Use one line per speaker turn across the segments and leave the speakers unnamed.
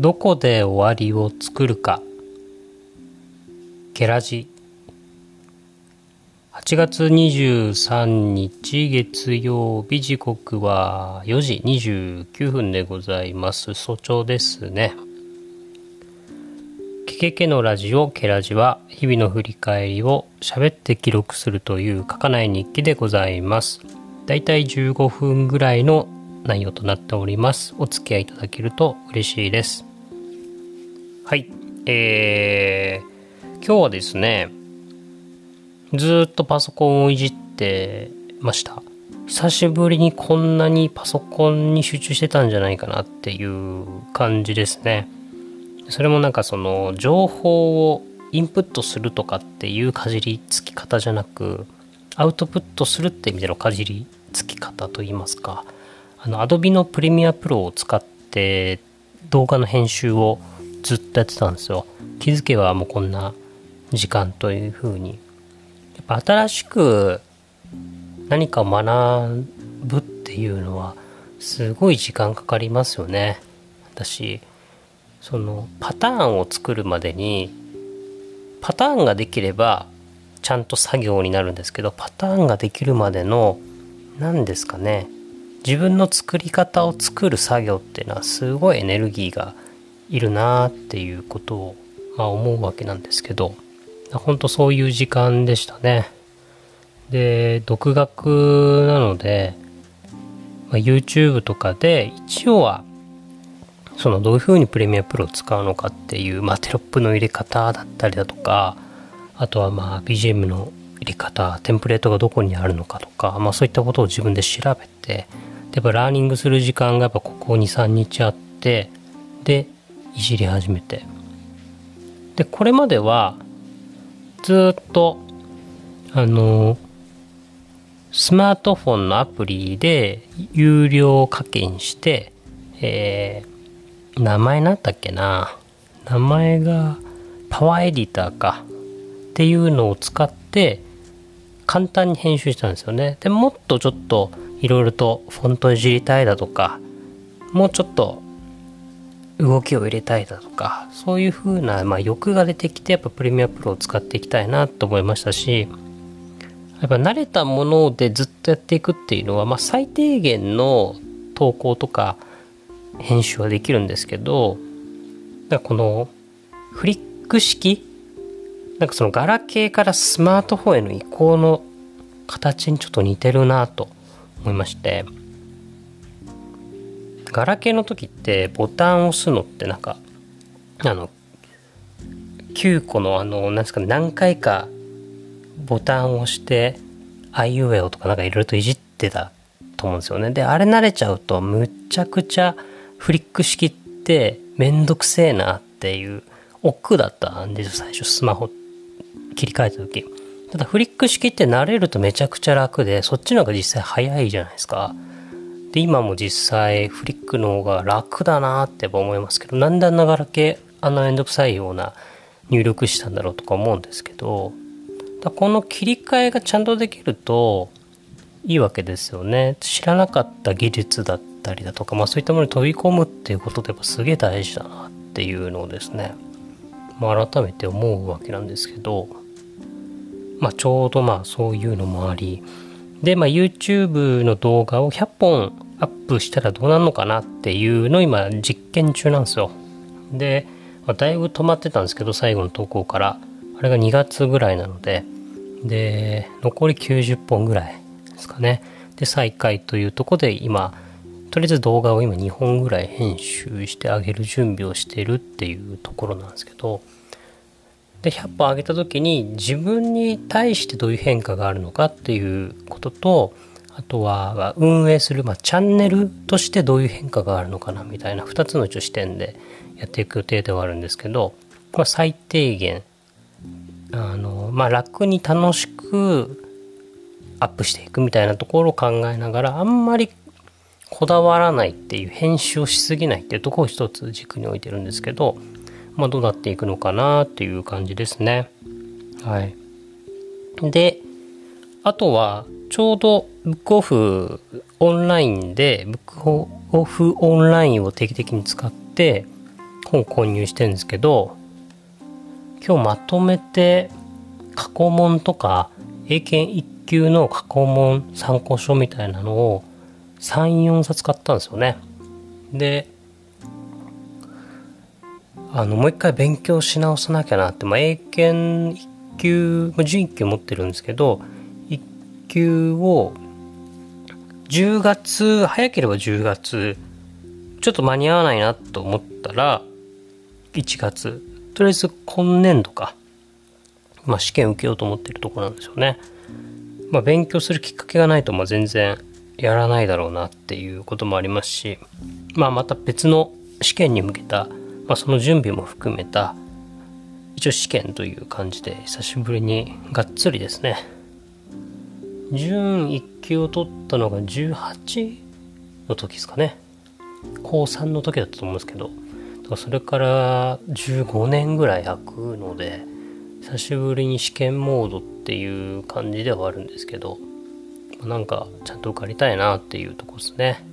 どこで終わりを作るか。ケラジ。8月23日月曜日時刻は4時29分でございます。早朝ですね。ケケケのラジオケラジは日々の振り返りを喋って記録するという書かない日記でございます。だいたい15分ぐらいの内容となっております。お付き合いいただけると嬉しいです。はい。えー、今日はですねずっとパソコンをいじってました。久しぶりにこんなにパソコンに集中してたんじゃないかなっていう感じですね。それもなんかその情報をインプットするとかっていうかじりつき方じゃなくアウトプットするって意味でのかじりつき方といいますか。あの Adobe のプレミアプロを使って動画の編集をずっとやってたんですよ。気づけばもうこんな時間というふうに。やっぱ新しく何か学ぶっていうのはすごい時間かかりますよね。私そのパターンを作るまでにパターンができればちゃんと作業になるんですけどパターンができるまでの何ですかね。自分の作り方を作る作業っていうのはすごいエネルギーがいるなっていうことを、まあ、思うわけなんですけど本当そういう時間でしたね。で独学なので、まあ、YouTube とかで一応はそのどういうふうにプレミアプロを使うのかっていう、まあ、テロップの入れ方だったりだとかあとはまあ BGM の入れ方テンプレートがどこにあるのかとか、まあ、そういったことを自分で調べてでやっぱラーニングする時間がやっぱここ23日あってでいじり始めて。でこれまではずっとあのスマートフォンのアプリで有料課金してえー、名前なんだっけな名前がパワーエディターかっていうのを使って簡単に編集したんですよね。でもっとちょっといろいろとフォントいじりたいだとかもうちょっと動きを入れたいだとかそういう風なまあ欲が出てきてやっぱプレミアプロを使っていきたいなと思いましたしやっぱ慣れたものでずっとやっていくっていうのは、まあ、最低限の投稿とか編集はできるんですけどだこのフリック式なんかそのガラケーからスマートフォンへの移行の形にちょっと似てるなと思いましてガラケーの時ってボタンを押すのってなんかあの9個のあのなんですか何回かボタンを押してあいうえおとかなんかいろいろといじってたと思うんですよね。であれ慣れちゃうとむちゃくちゃフリック式ってめんどくせえなっていう億劫だったんですよ最初スマホって。切り替えた時ただフリック式って慣れるとめちゃくちゃ楽でそっちの方が実際早いじゃないですか。で今も実際フリックの方が楽だなって思いますけどなんであんなガラケーあんなめんどくさいような入力したんだろうとか思うんですけどだこの切り替えがちゃんとできるといいわけですよね。知らなかった技術だったりだとか、まあ、そういったものに飛び込むっていうことでやっぱすげえ大事だなっていうのをですね、まあ、改めて思うわけなんですけど、まあ、ちょうどまあそういうのもありで、まあ、YouTube の動画を100本アップしたらどうなるのかなっていうのを今実験中なんですよ。で、まあ、だいぶ止まってたんですけど最後の投稿からあれが2月ぐらいなのでで残り90本ぐらいですかねで再開というとこで今とりあえず動画を今2本ぐらい編集してあげる準備をしてるっていうところなんですけどで100本上げた時に自分に対してどういう変化があるのかっていうこととあとは運営する、まあ、チャンネルとしてどういう変化があるのかなみたいな2つの一応視点でやっていく予定ではあるんですけど、まあ、最低限あの、まあ、楽に楽しくアップしていくみたいなところを考えながらあんまりこだわらないっていう編集をしすぎないっていうところを一つ軸に置いてるんですけどまあ、どうなっていくのかなっていう感じですね。はい。で、あとは、ちょうどブックオフオンラインで、ブックオフオンラインを定期的に使って、本購入してるんですけど今日まとめて過去問とか英検1級の過去問参考書みたいなのを34冊買ったんですよねであのもう一回勉強し直さなきゃなって、まあ、英検1級、まあ、準1級持ってるんですけど1級を10月早ければ10月ちょっと間に合わないなと思ったら1月とりあえず今年度か、まあ、試験受けようと思ってるとこなんですよね。まあ、勉強するきっかけがないとまあ全然やらないだろうなっていうこともありますし、まあ、また別の試験に向けたまあ、その準備も含めた一応試験という感じで久しぶりにがっつりですね。準1級を取ったのが18の時ですかね。高3の時だったと思うんですけどそれから15年ぐらい空くので久しぶりに試験モードっていう感じではあるんですけどなんかちゃんと受かりたいなっていうとこですね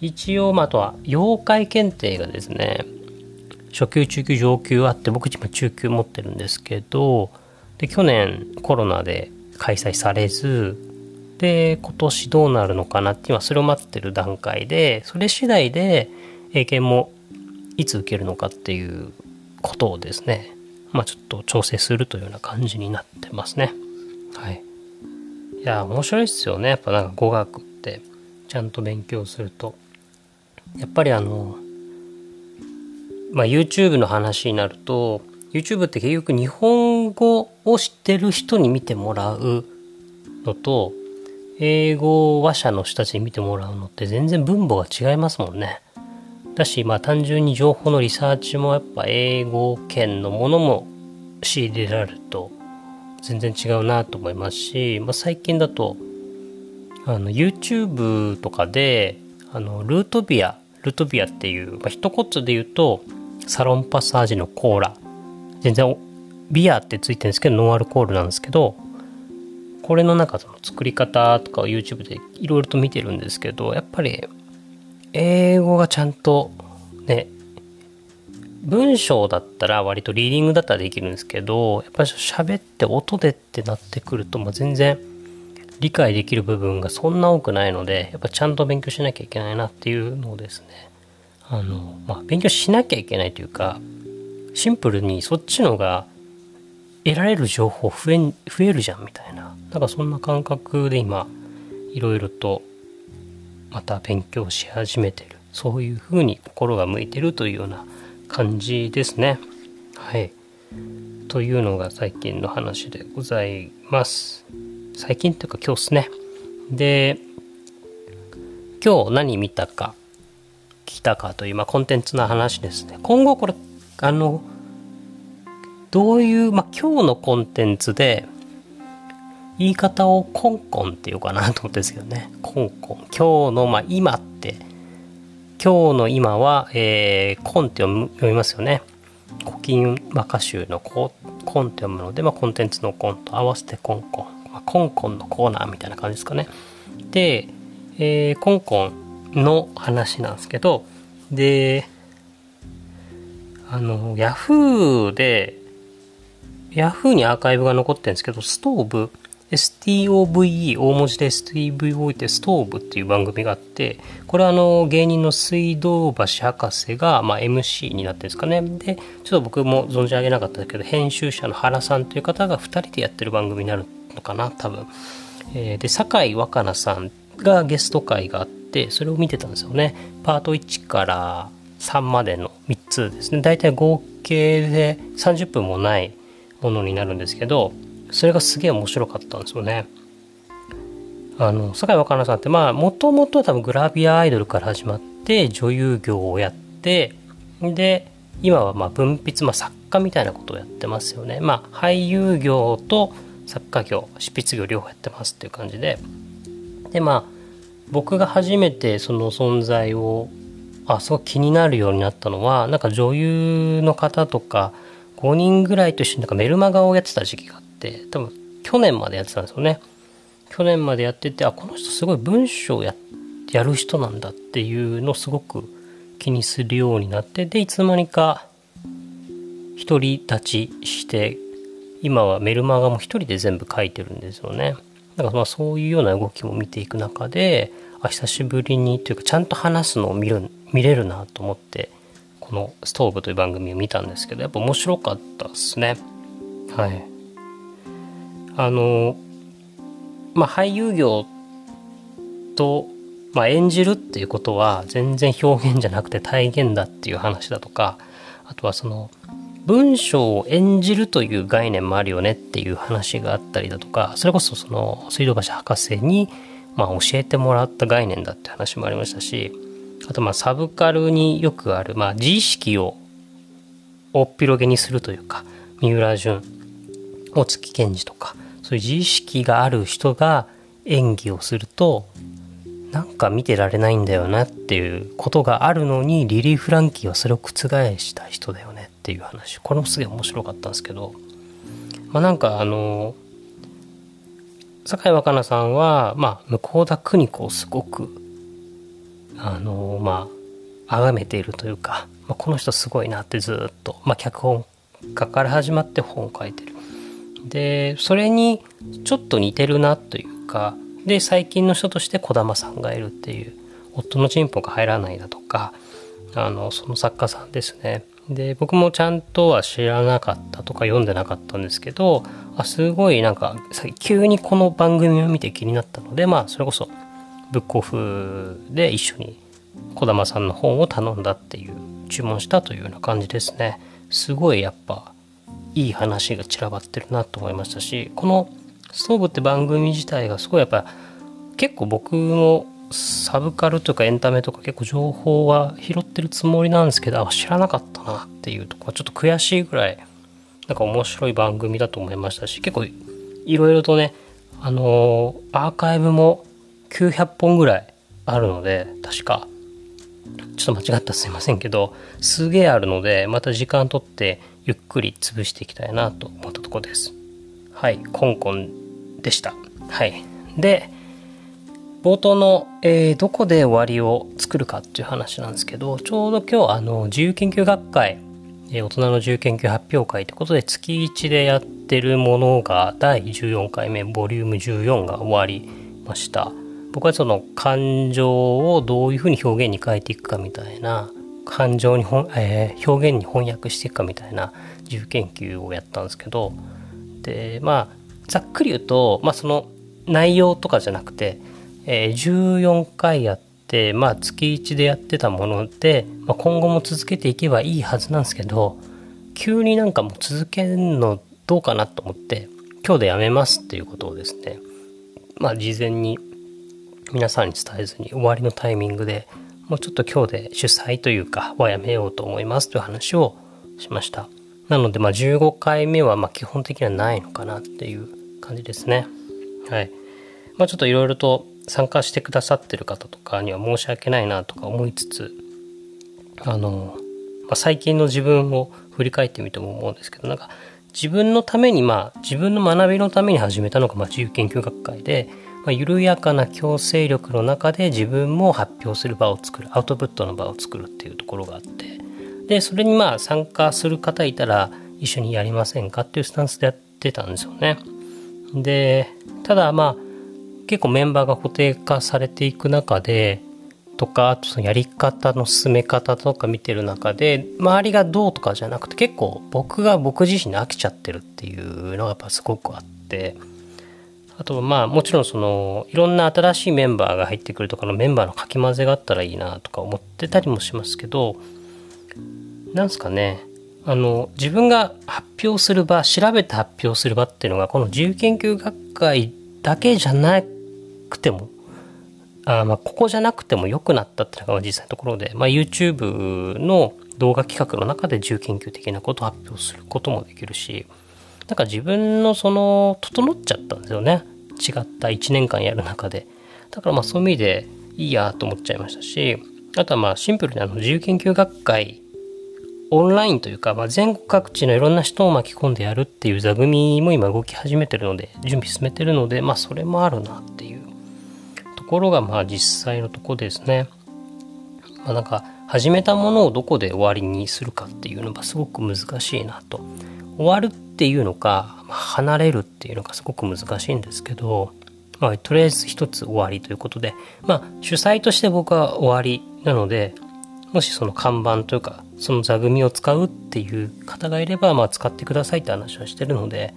一応、まあ、あとは、妖怪検定がですね、初級、中級、上級あって、僕今中級持ってるんですけど、で、去年コロナで開催されず、で、今年どうなるのかなって今それを待ってる段階で、それ次第で英検もいつ受けるのかっていうことをですね、まあちょっと調整するというような感じになってますね。はい。いや、面白いっすよね。やっぱなんか語学ってちゃんと勉強すると。やっぱりあの、まあ、YouTube の話になると YouTube って結局日本語を知ってる人に見てもらうのと英語話者の人たちに見てもらうのって全然分母が違いますもんね。だしまあ単純に情報のリサーチもやっぱ英語圏のものも仕入れられると全然違うなと思いますし、まあ、最近だとあの YouTube とかであのルートビアルートビアっていう、まあ、一言で言うとサロンパサージのコーラ。全然ビアってついてるんですけどノンアルコールなんですけどこれのなんかその作り方とかを YouTube でいろいろと見てるんですけどやっぱり英語がちゃんとね文章だったら割とリーディングだったらできるんですけどやっぱり喋って音でってなってくると、まあ、全然理解できる部分がそんな多くないのでやっぱちゃんと勉強しなきゃいけないなっていうのをですね。あの、まあ、勉強しなきゃいけないというかシンプルにそっちのが得られる情報増え増えるじゃんみたいな。なんかそんな感覚で今いろいろとまた勉強し始めてる。そういうふうに心が向いてるというような感じですねはいというのが最近の話でございます。最近というか今日っすね。で、今日何見たか、聞いたかという、まあ、コンテンツの話ですね。今後これ、あの、どういう、まあ、今日のコンテンツで、言い方をコンコンっていうかなと思ってんですけどね。コンコン。今日の、まあ、今って、今日の今は、えー、コンって読みますよね。古今和歌集のココンって読むので、まあ、コンテンツのコンと合わせてコンコン。まあ、コンコンのコーナーみたいな感じですかね。で、えー、コンコンの話なんですけど、で、あの、ヤフーで、ヤフーにアーカイブが残ってるんですけど、ストーブ、STOVE、大文字で STVO ってストーブっていう番組があって、これはあの芸人の水道橋博士が、まあ、MC になってるんですかね。で、ちょっと僕も存じ上げなかったけど、編集者の原さんという方が2人でやってる番組になるのかな多分、えー、で酒井若菜さんがゲスト会があってそれを見てたんですよね。パート1から3までの3つですね。大体合計で30分もないものになるんですけどそれがすげえ面白かったんですよね。あの酒井若菜さんってまあもともとは多分グラビアアイドルから始まって女優業をやってで今はま文筆、まあ、作家みたいなことをやってますよね。まあ俳優業と作家業執筆業両方やってますっていう感じで。でまあ僕が初めてその存在をあすごく気になるようになったのはなんか女優の方とか5人ぐらいと一緒になんかメルマガをやってた時期があって多分去年までやってたんですよね。去年までやっててあこの人すごい文章ややる人なんだっていうのをすごく気にするようになってでいつの間にか独り立ちして今はメルマガも一人で全部書いてるんですよね。だからまあそういうような動きも見ていく中であ久しぶりにというかちゃんと話すのを見る見れるなと思ってこの「ストーブ」という番組を見たんですけどやっぱ面白かったですね。はい。あのまあ俳優業と、まあ、演じるっていうことは全然表現じゃなくて体現だっていう話だとかあとはその文章を演じるという概念もあるよねっていう話があったりだとかそれこそその水道橋博士にまあ教えてもらった概念だって話もありましたしあとまサブカルによくあるまあ自意識をおっぴろげにするというか三浦淳大月健二とかそういう自意識がある人が演技をするとなんか見てられないんだよなっていうことがあるのにリリー・フランキーはそれを覆した人だよねっていう話。これもすげえ面白かったんですけど。まあなんかあの酒井若菜さんはまあ向田邦子をすごくあのまあ崇めているというか、まあ、この人すごいなってずっと、まあ、脚本家から始まって本を書いてるでそれにちょっと似てるなというかで最近の人として児玉さんがいるっていう夫のチンポが入らないだとかあのその作家さんですね。で僕もちゃんとは知らなかったとか読んでなかったんですけどあすごいなんか急にこの番組を見て気になったのでまあそれこそブックオフで一緒に児玉さんの本を頼んだっていう注文したというような感じですね。すごいやっぱいい話が散らばってるなと思いましたしこの「ストーブ」って番組自体がすごいやっぱ結構僕もサブカルとかエンタメとか結構情報は拾ってるつもりなんですけどあ知らなかったなっていうとこはちょっと悔しいぐらいなんか面白い番組だと思いましたし結構いろいろとねあのー、アーカイブも900本ぐらいあるので確かちょっと間違ったすいませんけどすげえあるのでまた時間とってゆっくり潰していきたいなと思ったとこです。はいコンコンでした。はい。で冒頭の、えー、どこで終わりを作るかっていう話なんですけどちょうど今日あの自由研究学会、えー、大人の自由研究発表会ということで月1でやってるものが第14回目ボリューム14が終わりました。僕はその感情をどういうふうに表現に変えていくかみたいな感情にほん、えー、表現に翻訳していくかみたいな自由研究をやったんですけどでまあざっくり言うと、まあ、その内容とかじゃなくてえー、14回やって、まあ、月1でやってたもので、まあ、今後も続けていけばいいはずなんですけど急になんかもう続けるのどうかなと思って今日でやめますっていうことをですねまあ事前に皆さんに伝えずに終わりのタイミングでもうちょっと今日で主催というかはやめようと思いますという話をしました。なのでまあ15回目はま基本的にはないのかなっていう感じですね。はい。まあちょっといろいろと参加してくださってる方とかには申し訳ないなとか思いつつあの、まあ、最近の自分を振り返ってみても思うんですけどなんか自分のためにまあ自分の学びのために始めたのがまあ自由研究学会で、ま、緩やかな強制力の中で自分も発表する場を作るアウトプットの場を作るっていうところがあってでそれにまあ参加する方いたら一緒にやりませんかっていうスタンスでやってたんですよね。でただまあ結構メンバーが固定化されていく中でとかあとそのやり方の進め方とか見てる中で周りがどうとかじゃなくて結構僕が僕自身に飽きちゃってるっていうのがやっぱすごくあってあとまあもちろんそのいろんな新しいメンバーが入ってくるとかのメンバーのかき混ぜがあったらいいなとか思ってたりもしますけどなんすかね。あの自分が発表する場調べて発表する場っていうのがこの自由研究学会だけじゃなくてもあまあここじゃなくても良くなったっていうのが実際のところで、まあ、YouTube の動画企画の中で自由研究的なことを発表することもできるしなんか自分のその整っちゃったんですよね違った1年間やる中でだからまあそういう意味でいいやと思っちゃいましたしあとはまあシンプルにあの自由研究学会オンラインというか、まあ、全国各地のいろんな人を巻き込んでやるっていう座組も今動き始めてるので準備進めてるのでまあそれもあるなっていうところがまあ実際のとこですね。まあ、なんか始めたものをどこで終わりにするかっていうのがすごく難しいなと終わるっていうのか、離れるっていうのがすごく難しいんですけど、まあ、とりあえず一つ終わりということで、まあ、主催として僕は終わりなのでもしその看板というかその座組を使うっていう方がいれば、まあ、使ってくださいって話はしてるので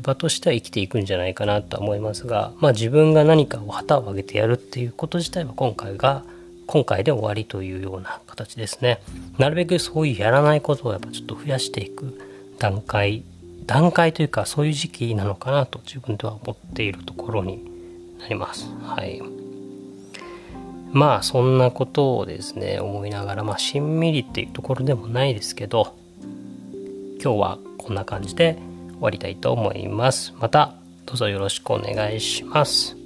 場としては生きていくんじゃないかなとは思いますが、まあ、自分が何かを旗を上げてやるっていうこと自体は今回が今回で終わりというような形ですね。なるべくそういうやらないことをやっぱちょっと増やしていく段階段階というかそういう時期なのかなと自分では思っているところになります。はい。まあそんなことをですね思いながらまあしんみりっていうところでもないですけど今日はこんな感じで終わりたいと思います。またどうぞよろしくお願いします。